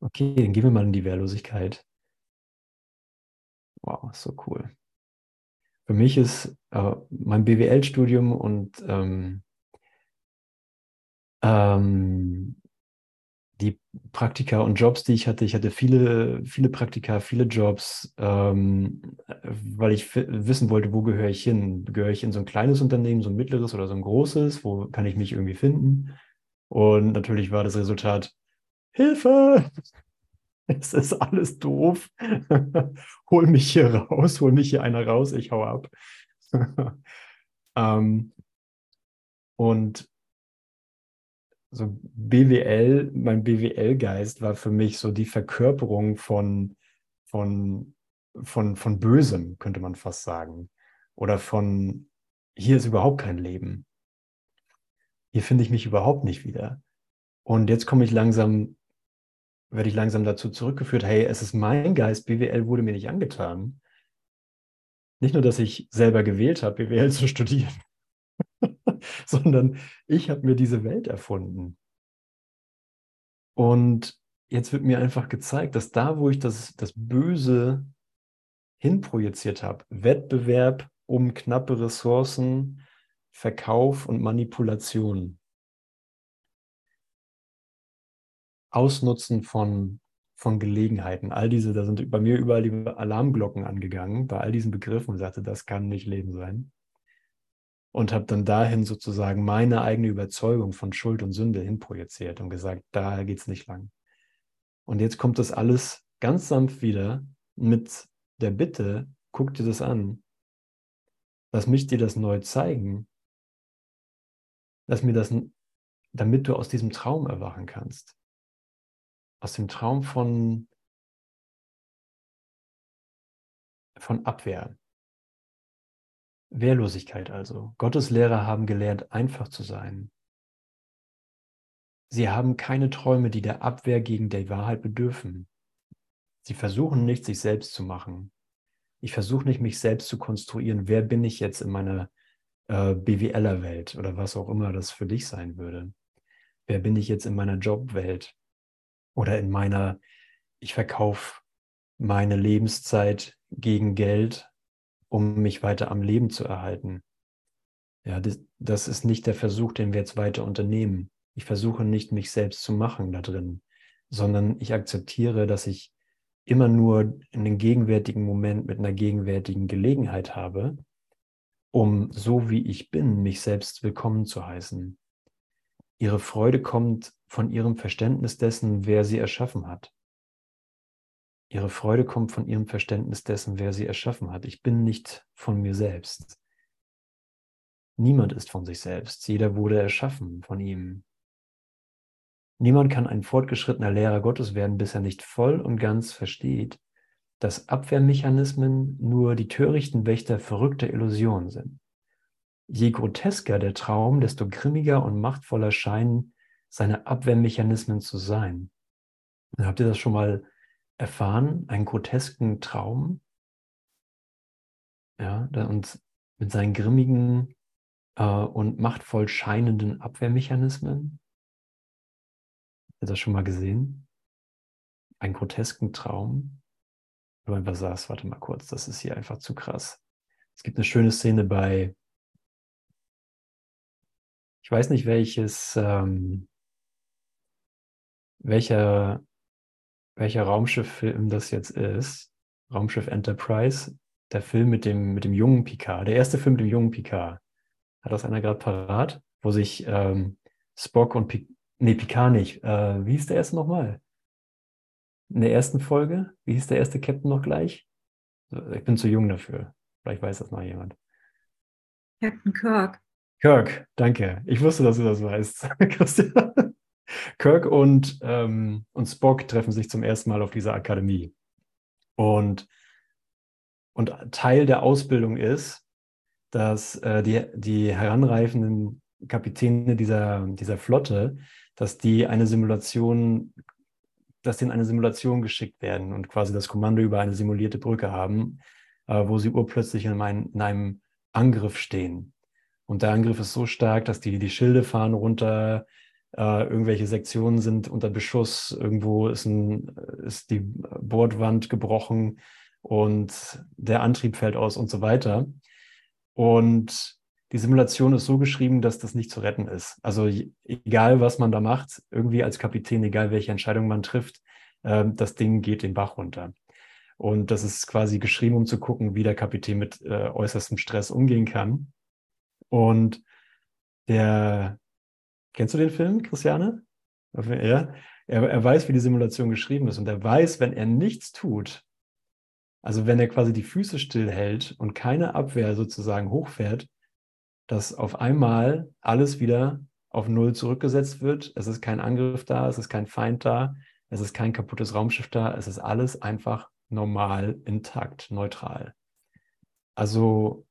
S1: Okay, dann gehen wir mal in die Wehrlosigkeit. Wow, so cool. Für mich ist äh, mein BWL-Studium und ähm, ähm, die Praktika und Jobs, die ich hatte, ich hatte viele, viele Praktika, viele Jobs, ähm, weil ich wissen wollte, wo gehöre ich hin? Gehöre ich in so ein kleines Unternehmen, so ein mittleres oder so ein großes? Wo kann ich mich irgendwie finden? Und natürlich war das Resultat, Hilfe! (laughs) Es ist alles doof. (laughs) hol mich hier raus, hol mich hier einer raus, ich hau ab. (laughs) ähm, und so BWL, mein BWL-Geist war für mich so die Verkörperung von, von von, von Bösem, könnte man fast sagen. Oder von, hier ist überhaupt kein Leben. Hier finde ich mich überhaupt nicht wieder. Und jetzt komme ich langsam, werde ich langsam dazu zurückgeführt, hey, es ist mein Geist, BWL wurde mir nicht angetan. Nicht nur, dass ich selber gewählt habe, BWL (laughs) zu studieren, (laughs) sondern ich habe mir diese Welt erfunden. Und jetzt wird mir einfach gezeigt, dass da, wo ich das, das Böse hinprojiziert habe, Wettbewerb um knappe Ressourcen, Verkauf und Manipulation, Ausnutzen von, von Gelegenheiten, all diese, da sind bei mir überall die Alarmglocken angegangen, bei all diesen Begriffen und sagte, das kann nicht Leben sein. Und habe dann dahin sozusagen meine eigene Überzeugung von Schuld und Sünde hinprojiziert und gesagt, da geht es nicht lang. Und jetzt kommt das alles ganz sanft wieder mit der Bitte, guck dir das an. Lass mich dir das neu zeigen. Lass mir das, damit du aus diesem Traum erwachen kannst. Aus dem Traum von, von Abwehr. Wehrlosigkeit also. Gottes Lehrer haben gelernt, einfach zu sein. Sie haben keine Träume, die der Abwehr gegen die Wahrheit bedürfen. Sie versuchen nicht, sich selbst zu machen. Ich versuche nicht, mich selbst zu konstruieren. Wer bin ich jetzt in meiner äh, BWLer-Welt oder was auch immer das für dich sein würde? Wer bin ich jetzt in meiner Jobwelt oder in meiner, ich verkaufe meine Lebenszeit gegen Geld, um mich weiter am Leben zu erhalten? Ja, das, das ist nicht der Versuch, den wir jetzt weiter unternehmen. Ich versuche nicht, mich selbst zu machen da drin, sondern ich akzeptiere, dass ich immer nur einen gegenwärtigen Moment mit einer gegenwärtigen Gelegenheit habe, um so wie ich bin, mich selbst willkommen zu heißen. Ihre Freude kommt von ihrem Verständnis dessen, wer sie erschaffen hat. Ihre Freude kommt von ihrem Verständnis dessen, wer sie erschaffen hat. Ich bin nicht von mir selbst. Niemand ist von sich selbst. Jeder wurde erschaffen von ihm. Niemand kann ein fortgeschrittener Lehrer Gottes werden, bis er nicht voll und ganz versteht, dass Abwehrmechanismen nur die törichten Wächter verrückter Illusionen sind. Je grotesker der Traum, desto grimmiger und machtvoller scheinen seine Abwehrmechanismen zu sein. Habt ihr das schon mal erfahren? Einen grotesken Traum? Ja, und mit seinen grimmigen äh, und machtvoll scheinenden Abwehrmechanismen? Hast du das schon mal gesehen? Einen grotesken Traum? Du einfach sagst, warte mal kurz, das ist hier einfach zu krass. Es gibt eine schöne Szene bei, ich weiß nicht welches, ähm, welcher, welcher Raumschifffilm das jetzt ist. Raumschiff Enterprise, der Film mit dem, mit dem jungen Picard, der erste Film mit dem jungen Picard. Hat das einer gerade parat? Wo sich ähm, Spock und Picard Nee, Picard nicht. Äh, wie hieß der erste nochmal? In der ersten Folge? Wie hieß der erste Captain noch gleich? Ich bin zu jung dafür. Vielleicht weiß das noch jemand.
S2: Captain Kirk.
S1: Kirk, danke. Ich wusste, dass du das weißt, (laughs) Christian. Kirk und, ähm, und Spock treffen sich zum ersten Mal auf dieser Akademie. Und, und Teil der Ausbildung ist, dass äh, die, die heranreifenden Kapitäne dieser, dieser Flotte dass die eine Simulation, dass denen eine Simulation geschickt werden und quasi das Kommando über eine simulierte Brücke haben, äh, wo sie urplötzlich in, mein, in einem Angriff stehen. Und der Angriff ist so stark, dass die die Schilde fahren runter, äh, irgendwelche Sektionen sind unter Beschuss, irgendwo ist, ein, ist die Bordwand gebrochen und der Antrieb fällt aus und so weiter. Und die Simulation ist so geschrieben, dass das nicht zu retten ist. Also egal, was man da macht, irgendwie als Kapitän, egal welche Entscheidung man trifft, äh, das Ding geht den Bach runter. Und das ist quasi geschrieben, um zu gucken, wie der Kapitän mit äh, äußerstem Stress umgehen kann. Und der, kennst du den Film, Christiane? Ja, er, er weiß, wie die Simulation geschrieben ist und er weiß, wenn er nichts tut, also wenn er quasi die Füße stillhält und keine Abwehr sozusagen hochfährt, dass auf einmal alles wieder auf Null zurückgesetzt wird. Es ist kein Angriff da, es ist kein Feind da, es ist kein kaputtes Raumschiff da, es ist alles einfach normal, intakt, neutral. Also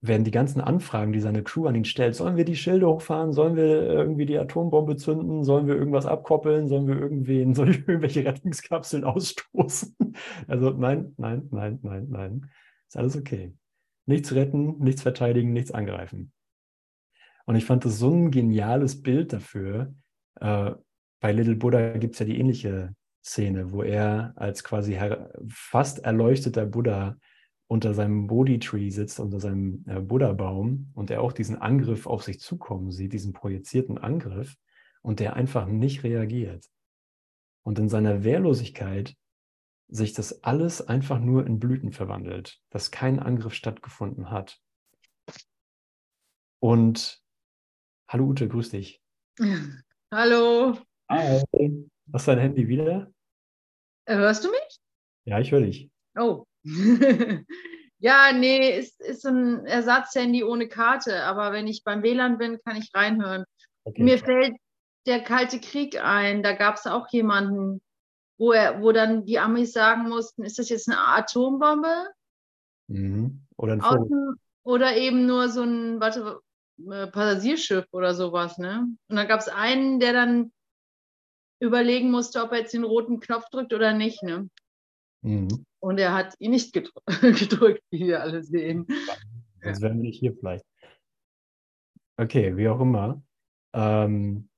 S1: werden die ganzen Anfragen, die seine Crew an ihn stellt, sollen wir die Schilde hochfahren, sollen wir irgendwie die Atombombe zünden, sollen wir irgendwas abkoppeln, sollen wir irgendwen, (laughs) sollen wir irgendwelche Rettungskapseln ausstoßen? (laughs) Also nein, nein, nein, nein, nein. Ist alles okay. Nichts retten, nichts verteidigen, nichts angreifen. Und ich fand das so ein geniales Bild dafür. Äh, bei Little Buddha gibt es ja die ähnliche Szene, wo er als quasi fast erleuchteter Buddha unter seinem Bodhi Tree sitzt, unter seinem äh, Buddha-Baum und er auch diesen Angriff auf sich zukommen sieht, diesen projizierten Angriff und der einfach nicht reagiert. Und in seiner Wehrlosigkeit sich das alles einfach nur in Blüten verwandelt, dass kein Angriff stattgefunden hat. Und hallo Ute, grüß dich. (laughs)
S2: Hallo.
S1: Hi. Hast du dein Handy wieder?
S2: Äh, hörst du mich?
S1: Ja, ich höre dich.
S2: Oh. (laughs) ja, nee, ist, ist ein Ersatzhandy ohne Karte, aber wenn ich beim WLAN bin, kann ich reinhören. Okay. Mir fällt der Kalte Krieg ein, da gab es auch jemanden, wo, er, wo dann die Amis sagen mussten, ist das jetzt eine Atombombe?
S1: Mhm. Oder ein
S2: Außen, Oder eben nur so ein, warte, äh, Passagierschiff oder sowas, ne? Und dann gab es einen, der dann überlegen musste, ob er jetzt den roten Knopf drückt oder nicht, ne? Mhm. Und er hat ihn nicht (laughs) gedrückt, wie wir alle sehen.
S1: Sonst wären wir nicht hier vielleicht. Okay, wie auch immer. Ähm,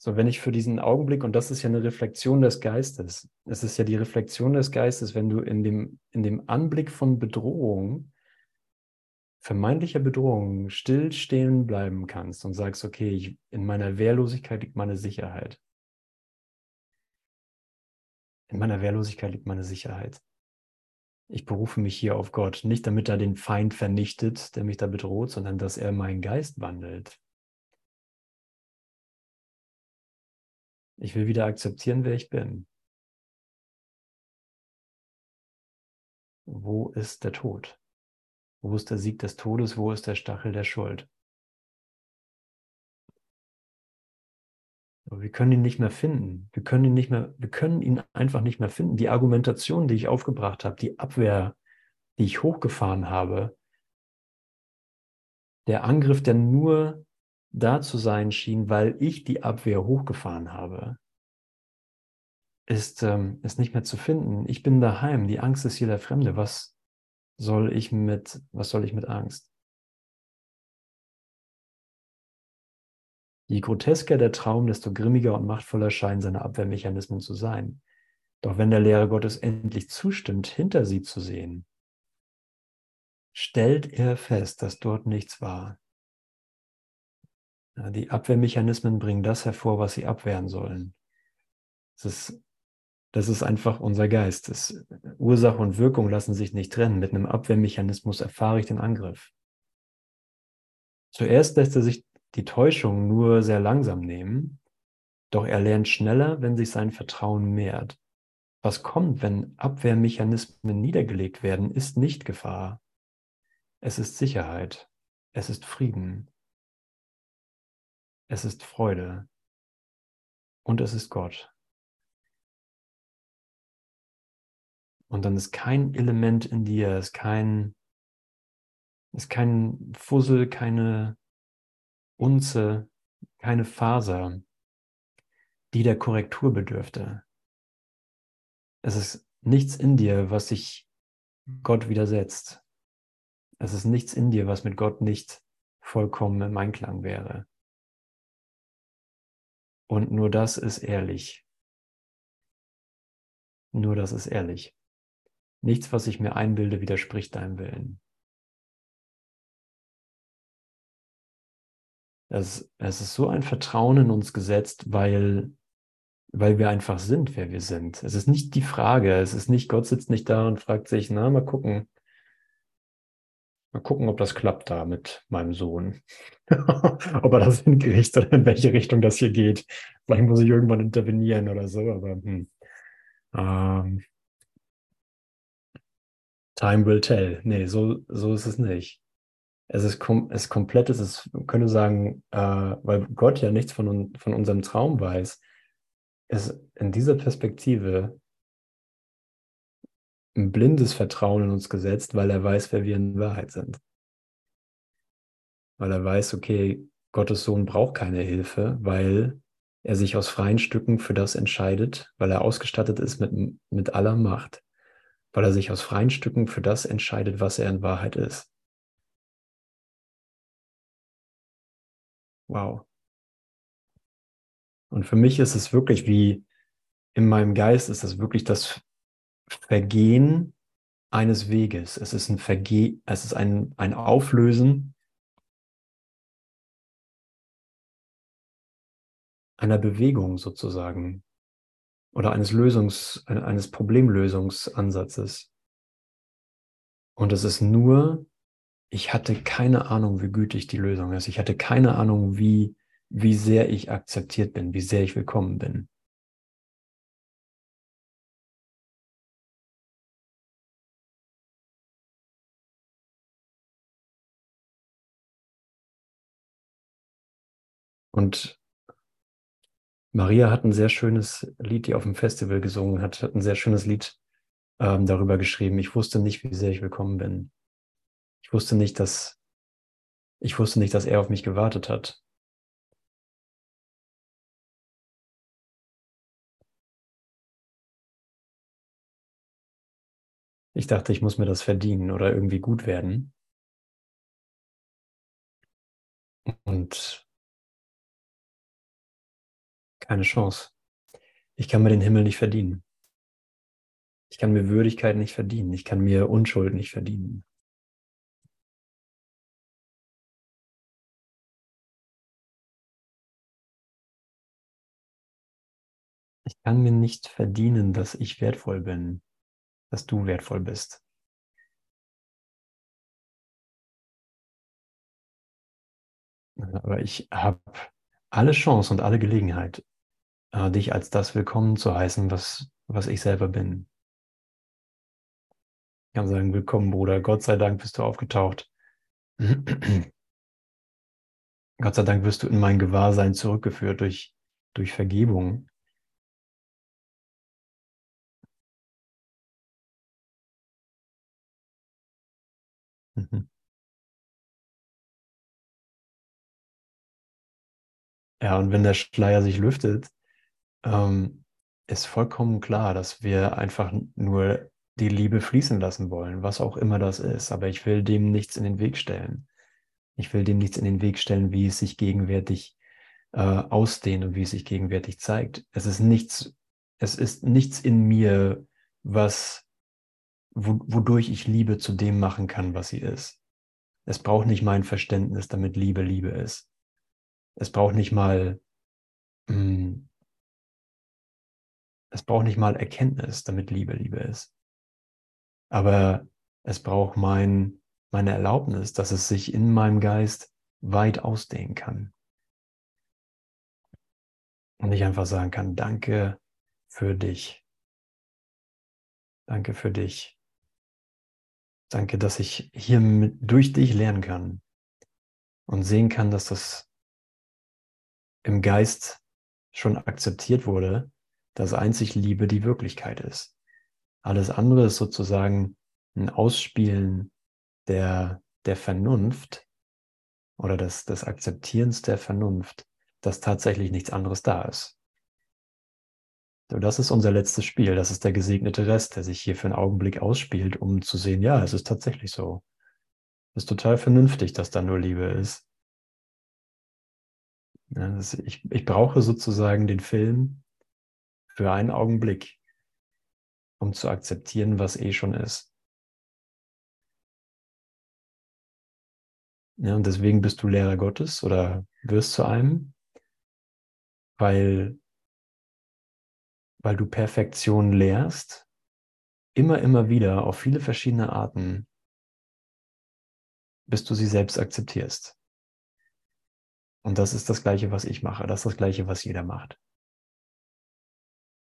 S1: so, wenn ich für diesen Augenblick, und das ist ja eine Reflexion des Geistes, es ist ja die Reflexion des Geistes, wenn du in dem, in dem Anblick von Bedrohung, vermeintlicher Bedrohung, still stehen bleiben kannst und sagst, okay, ich, in meiner Wehrlosigkeit liegt meine Sicherheit. In meiner Wehrlosigkeit liegt meine Sicherheit. Ich berufe mich hier auf Gott, nicht damit er den Feind vernichtet, der mich da bedroht, sondern dass er meinen Geist wandelt. Ich will wieder akzeptieren, wer ich bin. Wo ist der Tod? Wo ist der Sieg des Todes? Wo ist der Stachel der Schuld? Aber wir können ihn nicht mehr finden. Wir können ihn nicht mehr, wir können ihn einfach nicht mehr finden. Die Argumentation, die ich aufgebracht habe, die Abwehr, die ich hochgefahren habe, der Angriff, der nur da zu sein schien, weil ich die Abwehr hochgefahren habe, ist, ähm, ist nicht mehr zu finden. Ich bin daheim. Die Angst ist hier der Fremde. Was soll ich mit, was soll ich mit Angst? Je grotesker der Traum, desto grimmiger und machtvoller scheinen seine Abwehrmechanismen zu sein. Doch wenn der Lehrer Gottes endlich zustimmt, hinter sie zu sehen, stellt er fest, dass dort nichts war. Die Abwehrmechanismen bringen das hervor, was sie abwehren sollen. Das ist, das ist einfach unser Geist. Das, Ursache und Wirkung lassen sich nicht trennen. Mit einem Abwehrmechanismus erfahre ich den Angriff. Zuerst lässt er sich die Täuschung nur sehr langsam nehmen, doch er lernt schneller, wenn sich sein Vertrauen mehrt. Was kommt, wenn Abwehrmechanismen niedergelegt werden, ist nicht Gefahr. Es ist Sicherheit. Es ist Frieden. Es ist Freude. Und es ist Gott. Und dann ist kein Element in dir, ist kein, ist kein Fussel, keine Unze, keine Faser, die der Korrektur bedürfte. Es ist nichts in dir, was sich Gott widersetzt. Es ist nichts in dir, was mit Gott nicht vollkommen im Einklang wäre. Und nur das ist ehrlich. Nur das ist ehrlich. Nichts, was ich mir einbilde, widerspricht deinem Willen. Es, es ist so ein Vertrauen in uns gesetzt, weil, weil wir einfach sind, wer wir sind. Es ist nicht die Frage, es ist nicht, Gott sitzt nicht da und fragt sich, na, mal gucken, mal gucken, ob das klappt da mit meinem Sohn. (laughs) ob er das hinkriegt oder in welche Richtung das hier geht. Vielleicht muss ich irgendwann intervenieren oder so, aber hm. ähm, Time will tell. Nee, so, so ist es nicht es ist, kom es komplett, es ist, könnte sagen, äh, weil Gott ja nichts von, von unserem Traum weiß, ist in dieser Perspektive ein blindes Vertrauen in uns gesetzt, weil er weiß, wer wir in Wahrheit sind. Weil er weiß, okay, Gottes Sohn braucht keine Hilfe, weil er sich aus freien Stücken für das entscheidet, weil er ausgestattet ist mit, mit aller Macht, weil er sich aus freien Stücken für das entscheidet, was er in Wahrheit ist. Wow. Und für mich ist es wirklich wie in meinem Geist ist das wirklich das Vergehen eines Weges. Es ist ein Verge es ist ein, ein Auflösen einer Bewegung sozusagen oder eines Lösungs, eines Problemlösungsansatzes. Und es ist nur, ich hatte keine Ahnung, wie gütig die Lösung ist. Ich hatte keine Ahnung, wie, wie sehr ich akzeptiert bin, wie sehr ich willkommen bin. Und Maria hat ein sehr schönes Lied, die auf dem Festival gesungen hat, hat ein sehr schönes Lied ähm, darüber geschrieben. Ich wusste nicht, wie sehr ich willkommen bin. Ich wusste nicht, dass ich wusste nicht, dass er auf mich gewartet hat. Ich dachte, ich muss mir das verdienen oder irgendwie gut werden. Und keine Chance. Ich kann mir den Himmel nicht verdienen. Ich kann mir Würdigkeit nicht verdienen. Ich kann mir Unschuld nicht verdienen. Kann mir nicht verdienen, dass ich wertvoll bin, dass du wertvoll bist. Aber ich habe alle Chance und alle Gelegenheit, äh, dich als das willkommen zu heißen, was, was ich selber bin. Ich kann sagen, willkommen, Bruder, Gott sei Dank bist du aufgetaucht. (clears throat) Gott sei Dank wirst du in mein Gewahrsein zurückgeführt durch, durch Vergebung. Mhm. Ja, und wenn der Schleier sich lüftet, ähm, ist vollkommen klar, dass wir einfach nur die Liebe fließen lassen wollen, was auch immer das ist. Aber ich will dem nichts in den Weg stellen. Ich will dem nichts in den Weg stellen, wie es sich gegenwärtig äh, ausdehnt und wie es sich gegenwärtig zeigt. Es ist nichts, es ist nichts in mir, was, wodurch ich Liebe zu dem machen kann, was sie ist. Es braucht nicht mein Verständnis, damit Liebe Liebe ist. Es braucht nicht mal, mh, hm, es braucht nicht mal Erkenntnis, damit Liebe Liebe ist. Aber es braucht mein, meine Erlaubnis, dass es sich in meinem Geist weit ausdehnen kann. Und ich einfach sagen kann, danke für dich. Danke für dich. Danke, dass ich hier mit, durch dich lernen kann und sehen kann, dass das im Geist schon akzeptiert wurde, dass einzig Liebe die Wirklichkeit ist. Alles andere ist sozusagen ein Ausspielen der, der Vernunft oder des, des Akzeptierens der Vernunft, dass tatsächlich nichts anderes da ist. Das ist unser letztes Spiel. Das ist der gesegnete Rest, der sich hier für einen Augenblick ausspielt, um zu sehen, ja, es ist tatsächlich so. Es ist total vernünftig, dass da nur Liebe ist. Ich, ich brauche sozusagen den Film für einen Augenblick, um zu akzeptieren, was eh schon ist. Ja, und deswegen bist du Lehrer Gottes oder wirst zu einem, weil, weil du Perfektion lehrst, immer, immer wieder auf viele verschiedene Arten, bis du sie selbst akzeptierst. Und das ist das Gleiche, was ich mache. Das ist das Gleiche, was jeder macht.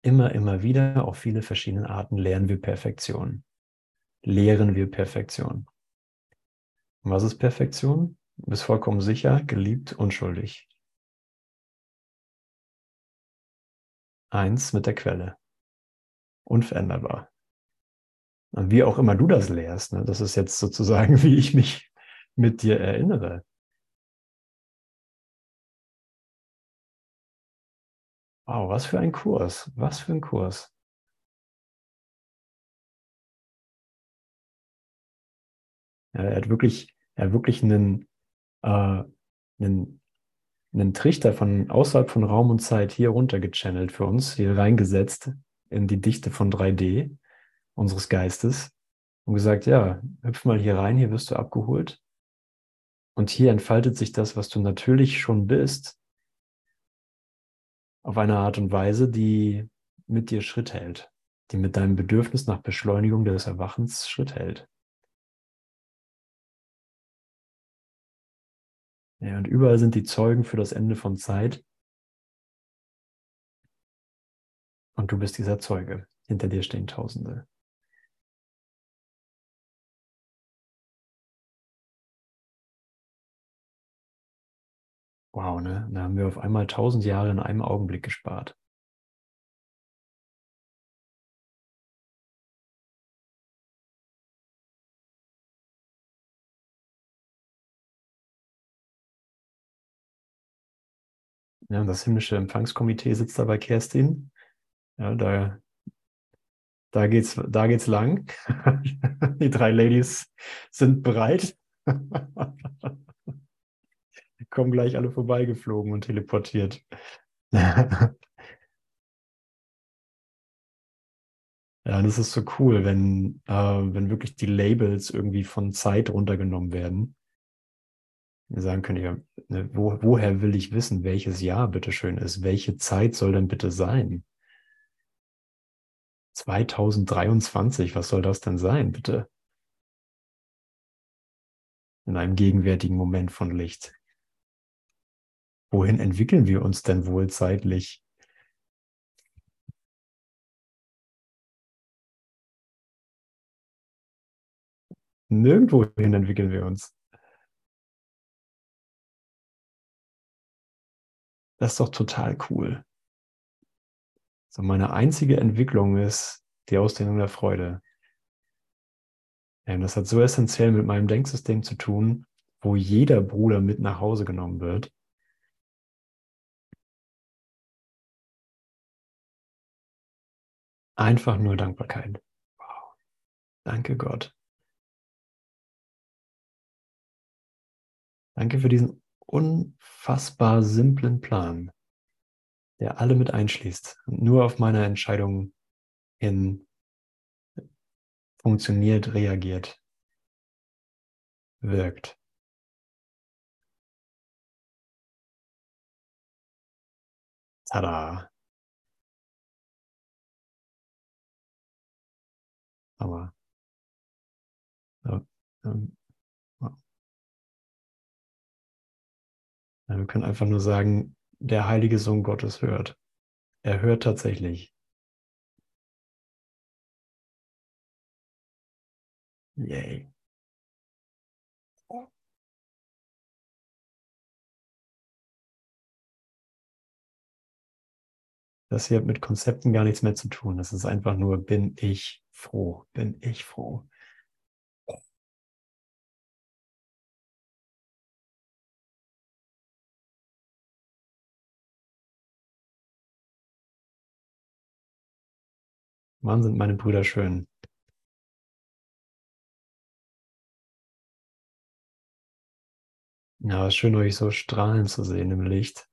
S1: Immer, immer wieder auf viele verschiedene Arten lernen wir Perfektion. Lehren wir Perfektion. Und was ist Perfektion? Du bist vollkommen sicher, geliebt, unschuldig. Eins mit der Quelle. Unveränderbar. Und wie auch immer du das lehrst, ne, das ist jetzt sozusagen, (laughs) wie ich mich mit dir erinnere. Wow, was für ein Kurs, was für ein Kurs. Ja, er hat wirklich, er hat wirklich einen, äh, einen, einen Trichter von außerhalb von Raum und Zeit hier runter gechannelt für uns, hier reingesetzt in die Dichte von 3D unseres Geistes und gesagt, ja, hüpf mal hier rein, hier wirst du abgeholt. Und hier entfaltet sich das, was du natürlich schon bist, auf eine Art und Weise, die mit dir Schritt hält, die mit deinem Bedürfnis nach Beschleunigung des Erwachens Schritt hält. Ja, und überall sind die Zeugen für das Ende von Zeit. Und du bist dieser Zeuge. Hinter dir stehen Tausende. Wow, ne? Da haben wir auf einmal tausend Jahre in einem Augenblick gespart. Ja, das himmlische Empfangskomitee sitzt da bei Kerstin. Ja, da, da geht's, da geht's lang. (laughs) Die drei Ladies sind bereit. (laughs) Kommen gleich alle vorbeigeflogen und teleportiert. (laughs) ja, das ist so cool, wenn, äh, wenn wirklich die Labels irgendwie von Zeit runtergenommen werden sagen können, ja, ne, wo, woher will ich wissen, welches Jahr bitteschön ist? Welche Zeit soll denn bitte sein? 2023, was soll das denn sein, bitte? In einem gegenwärtigen Moment von Licht. Wohin entwickeln wir uns denn wohl zeitlich? Nirgendwohin entwickeln wir uns. Das ist doch total cool. So meine einzige Entwicklung ist die Ausdehnung der Freude. das hat so essentiell mit meinem Denksystem zu tun, wo jeder Bruder mit nach Hause genommen wird. Einfach nur Dankbarkeit. Wow. Danke Gott. Danke für diesen unfassbar simplen Plan, der alle mit einschließt und nur auf meine Entscheidung hin funktioniert, reagiert, wirkt. Tada! Aber ähm, Wir können einfach nur sagen, der heilige Sohn Gottes hört. Er hört tatsächlich. Yay. Das hier hat mit Konzepten gar nichts mehr zu tun. Das ist einfach nur, bin ich froh, bin ich froh. Wann sind meine Brüder schön? Ja, es ist schön, euch so strahlen zu sehen im Licht.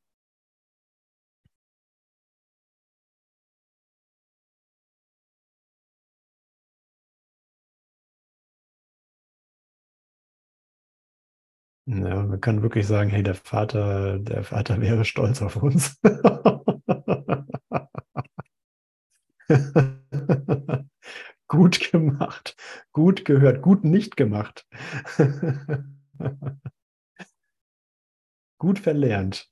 S1: Ja, wir können wirklich sagen, hey, der Vater, der Vater (laughs) wäre stolz auf uns. (laughs) (laughs) gut gemacht, gut gehört, gut nicht gemacht. (laughs) gut verlernt.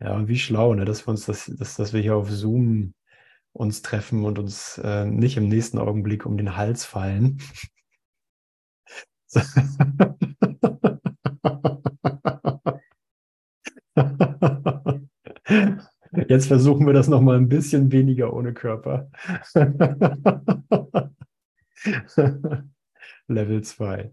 S1: Ja, wie schlau, ne, dass wir uns das, dass, dass wir hier auf Zoom uns treffen und uns äh, nicht im nächsten Augenblick um den Hals fallen. (laughs) Jetzt versuchen wir das noch mal ein bisschen weniger ohne Körper. (laughs) Level 2.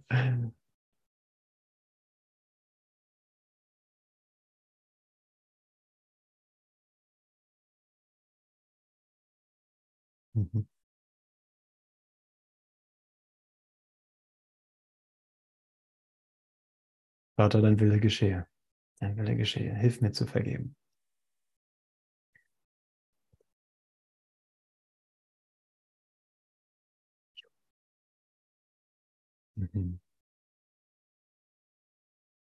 S1: Mhm. Vater, dein Wille geschehe. Dein Wille geschehe. Hilf mir zu vergeben. Mhm.